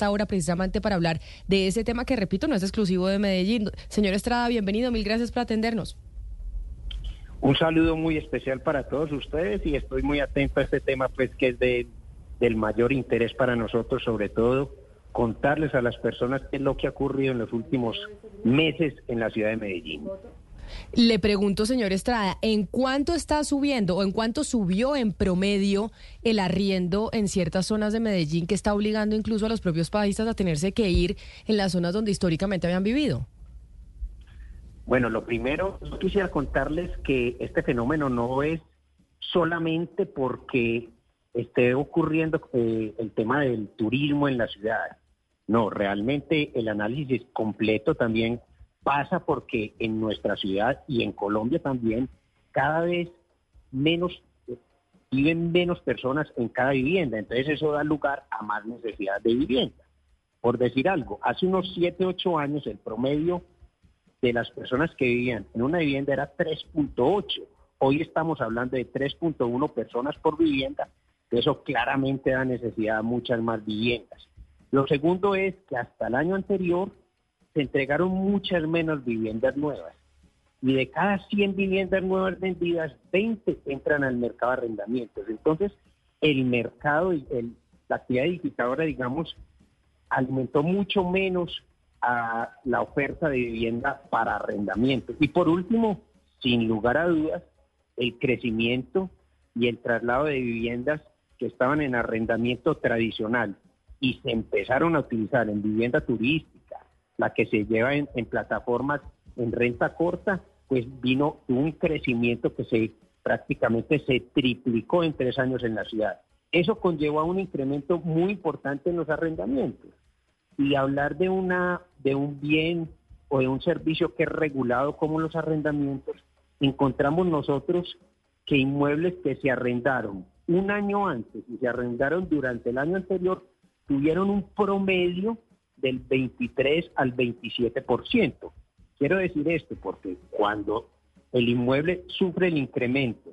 hasta ahora precisamente para hablar de ese tema que, repito, no es exclusivo de Medellín. Señor Estrada, bienvenido, mil gracias por atendernos. Un saludo muy especial para todos ustedes y estoy muy atento a este tema, pues que es de, del mayor interés para nosotros, sobre todo contarles a las personas qué es lo que ha ocurrido en los últimos meses en la ciudad de Medellín. Le pregunto, señor Estrada, ¿en cuánto está subiendo o en cuánto subió en promedio el arriendo en ciertas zonas de Medellín que está obligando incluso a los propios países a tenerse que ir en las zonas donde históricamente habían vivido? Bueno, lo primero, quisiera contarles que este fenómeno no es solamente porque esté ocurriendo eh, el tema del turismo en la ciudad. No, realmente el análisis completo también pasa porque en nuestra ciudad y en Colombia también cada vez menos viven menos personas en cada vivienda, entonces eso da lugar a más necesidad de vivienda. Por decir algo, hace unos 7, 8 años el promedio de las personas que vivían en una vivienda era 3.8. Hoy estamos hablando de 3.1 personas por vivienda. Eso claramente da necesidad a muchas más viviendas. Lo segundo es que hasta el año anterior entregaron muchas menos viviendas nuevas. Y de cada 100 viviendas nuevas vendidas, 20 entran al mercado de arrendamientos. Entonces, el mercado, y la actividad edificadora, digamos, alimentó mucho menos a la oferta de vivienda para arrendamiento. Y por último, sin lugar a dudas, el crecimiento y el traslado de viviendas que estaban en arrendamiento tradicional y se empezaron a utilizar en vivienda turística la que se lleva en, plataformas en renta corta, pues vino un crecimiento que se prácticamente se triplicó en tres años en la ciudad. Eso conllevó a un incremento muy importante en los arrendamientos. Y hablar de, una, de un bien o de un servicio que es regulado como los arrendamientos, encontramos nosotros que inmuebles que se arrendaron un año antes y se arrendaron durante el año anterior tuvieron un promedio del 23 al 27%. Quiero decir esto porque cuando el inmueble sufre el incremento,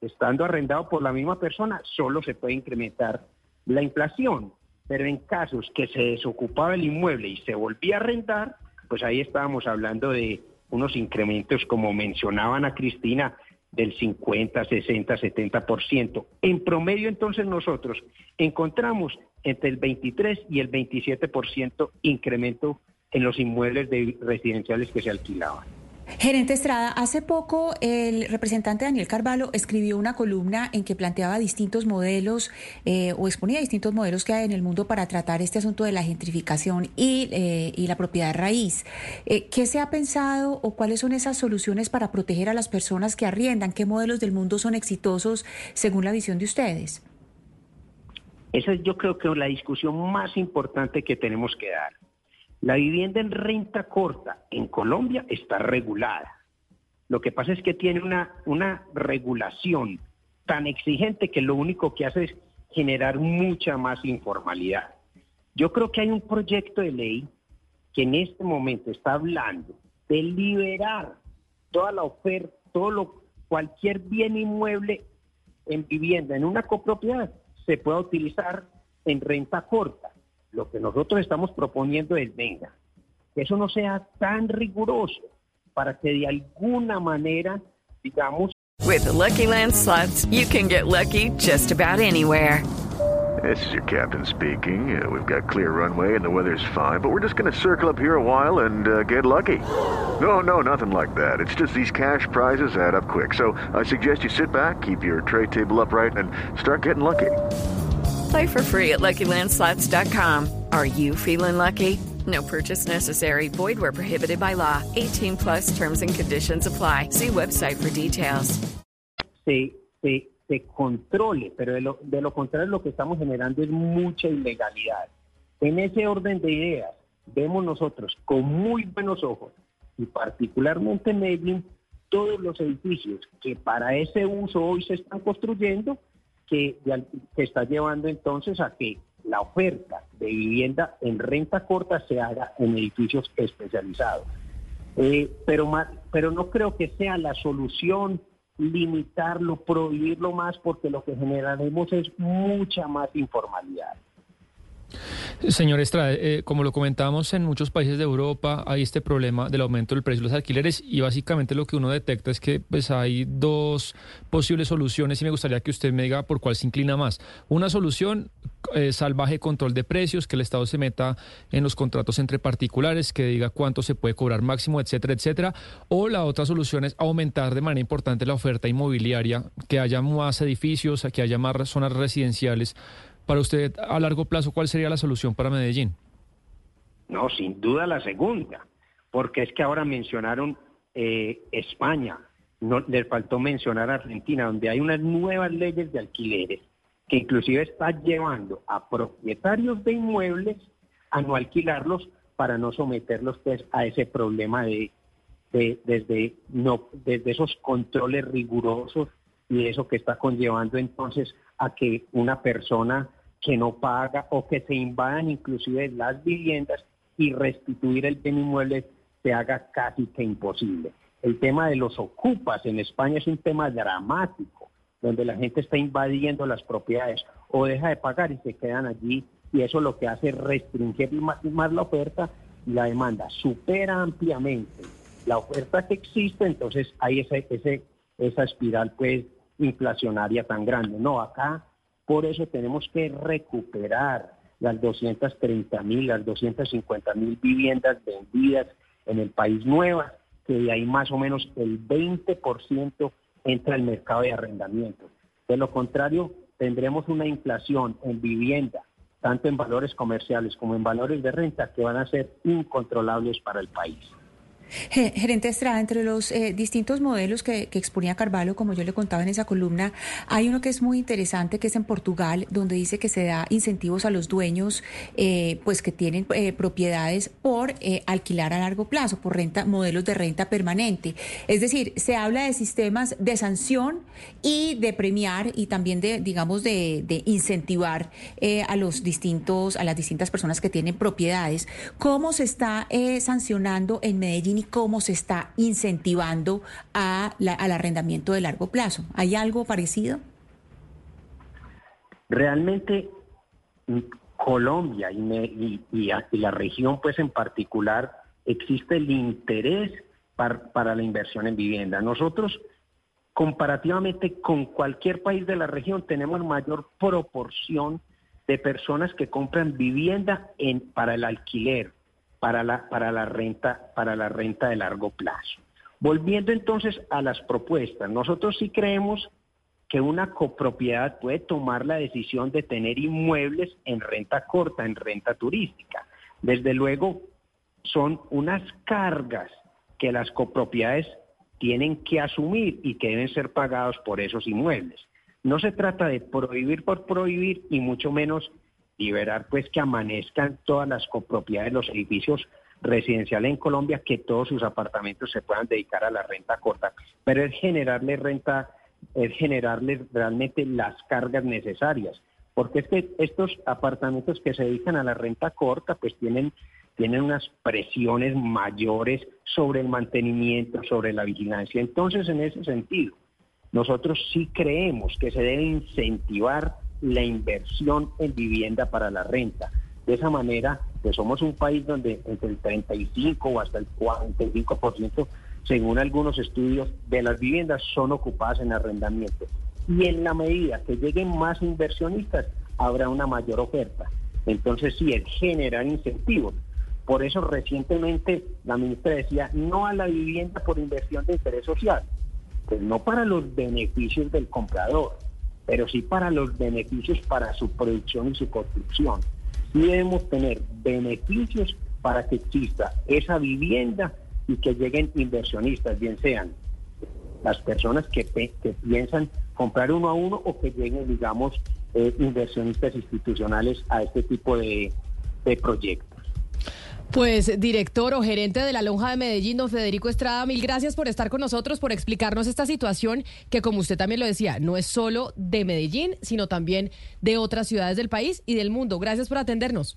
estando arrendado por la misma persona, solo se puede incrementar la inflación. Pero en casos que se desocupaba el inmueble y se volvía a arrendar, pues ahí estábamos hablando de unos incrementos, como mencionaban a Cristina, del 50, 60, 70%. En promedio, entonces, nosotros encontramos entre el 23 y el 27% incremento en los inmuebles de residenciales que se alquilaban. Gerente Estrada, hace poco el representante Daniel Carvalho escribió una columna en que planteaba distintos modelos eh, o exponía distintos modelos que hay en el mundo para tratar este asunto de la gentrificación y, eh, la propiedad raíz. Eh, ¿Qué se ha pensado o cuáles son esas soluciones para proteger a las personas que arriendan? ¿Qué modelos del mundo son exitosos según la visión de ustedes? Esa es yo creo que la discusión más importante que tenemos que dar. La vivienda en renta corta en Colombia está regulada. Lo que pasa es que tiene una, una regulación tan exigente que lo único que hace es generar mucha más informalidad. Yo creo que hay un proyecto de ley que en este momento está hablando de liberar toda la oferta, todo lo, cualquier bien inmueble en vivienda, en una copropiedad, se pueda utilizar en renta corta. Lo que nosotros estamos proponiendo es, venga, que eso no sea tan riguroso para que de alguna manera, digamos... With the Lucky Land slots, you can get lucky just about anywhere. This is your captain speaking. Uh, we've got clear runway and the weather's fine, but we're just going to circle up here a while and uh, get lucky. No, no, nothing like that. It's just these cash prizes add up quick. So I suggest you sit back, keep your tray table upright, and start getting lucky. Play for free at LuckyLandSlots.com. Are you feeling lucky? No purchase necessary. Void where prohibited by law. 18 plus terms and conditions apply. See website for details. Se, se se controle, pero de lo, de lo contrario lo que estamos generando es mucha ilegalidad. En ese orden de ideas, vemos nosotros con muy buenos ojos, y particularmente en Medellín, todos los edificios que para ese uso hoy se están construyendo, que, está llevando entonces a que la oferta de vivienda en renta corta se haga en edificios especializados. Eh, pero, pero no creo que sea la solución limitarlo, prohibirlo más, porque lo que generaremos es mucha más informalidad. Señor Estrada, eh, como lo comentamos en muchos países de Europa, hay este problema del aumento del precio de los alquileres y básicamente lo que uno detecta es que pues hay dos posibles soluciones y me gustaría que usted me diga por cuál se inclina más. Una solución, eh, salvaje control de precios, que el Estado se meta en los contratos entre particulares, que diga cuánto se puede cobrar máximo, etcétera, etcétera. O la otra solución es aumentar de manera importante la oferta inmobiliaria, que haya más edificios, que haya más zonas residenciales para usted, a largo plazo, ¿cuál sería la solución para Medellín? No, sin duda la segunda, porque es que ahora mencionaron eh, España, no, les faltó mencionar Argentina, donde hay unas nuevas leyes de alquileres que inclusive están llevando a propietarios de inmuebles a no alquilarlos para no someterlos pues, a ese problema de, de, desde, no, desde esos controles rigurosos y eso que está conllevando entonces a que una persona que no paga o que se invadan inclusive las viviendas y restituir el bien inmueble se haga casi que imposible. El tema de los ocupas en España es un tema dramático, donde la gente está invadiendo las propiedades o deja de pagar y se quedan allí y eso lo que hace es restringir más, la oferta y la demanda. Supera ampliamente la oferta que existe, entonces hay ese, ese, esa espiral pues inflacionaria tan grande. No, acá por eso tenemos que recuperar las 230 mil, las 250 mil viviendas vendidas en el país nuevas, que de ahí más o menos el 20% entra al mercado de arrendamiento. De lo contrario, tendremos una inflación en vivienda, tanto en valores comerciales como en valores de renta, que van a ser incontrolables para el país. Gerente Estrada, entre los eh, distintos modelos que, exponía Carvalho, como yo le contaba en esa columna, hay uno que es muy interesante, que es en Portugal, donde dice que se da incentivos a los dueños, eh, pues que tienen eh, propiedades por alquilar a largo plazo, por renta, modelos de renta permanente. Es decir, se habla de sistemas de sanción y de premiar y también de, digamos, de, de incentivar a los distintos, a las distintas personas que tienen propiedades. ¿Cómo se está sancionando en Medellín? Y cómo se está incentivando a al arrendamiento de largo plazo. ¿Hay algo parecido? Realmente Colombia y, la región, pues en particular, existe el interés para la inversión en vivienda. Nosotros, comparativamente con cualquier país de la región, tenemos mayor proporción de personas que compran vivienda en, para el alquiler, para la, para la renta, para la renta de largo plazo. Volviendo entonces a las propuestas, nosotros sí creemos que una copropiedad puede tomar la decisión de tener inmuebles en renta corta, en renta turística. Desde luego, son unas cargas que las copropiedades tienen que asumir y que deben ser pagados por esos inmuebles. No se trata de prohibir por prohibir y mucho menos liberar pues que amanezcan todas las copropiedades, los edificios residenciales en Colombia, que todos sus apartamentos se puedan dedicar a la renta corta, pero es generarle renta, es generarle realmente las cargas necesarias, porque es que estos apartamentos que se dedican a la renta corta, pues tienen, tienen unas presiones mayores sobre el mantenimiento, sobre la vigilancia. Entonces, en ese sentido, nosotros sí creemos que se debe incentivar la inversión en vivienda para la renta. De esa manera, pues somos un país donde entre el 35 o hasta el 45%, según algunos estudios, de las viviendas son ocupadas en arrendamiento. Y en la medida que lleguen más inversionistas, habrá una mayor oferta. Entonces, sí, es generar incentivos. Por eso recientemente la ministra decía, no a la vivienda por inversión de interés social, pues no para los beneficios del comprador, pero sí para los beneficios para su producción y su construcción. Sí debemos tener beneficios para que exista esa vivienda y que lleguen inversionistas, bien sean las personas que, que piensan comprar uno a uno o que lleguen, digamos, eh, inversionistas institucionales a este tipo de, de proyectos. Pues director o gerente de la Lonja de Medellín, don Federico Estrada, mil gracias por estar con nosotros, por explicarnos esta situación que, como usted también lo decía, no es solo de Medellín, sino también de otras ciudades del país y del mundo. Gracias por atendernos.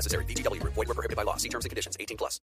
necessary. VGW Group. Void were prohibited by law. See terms and conditions. 18 plus.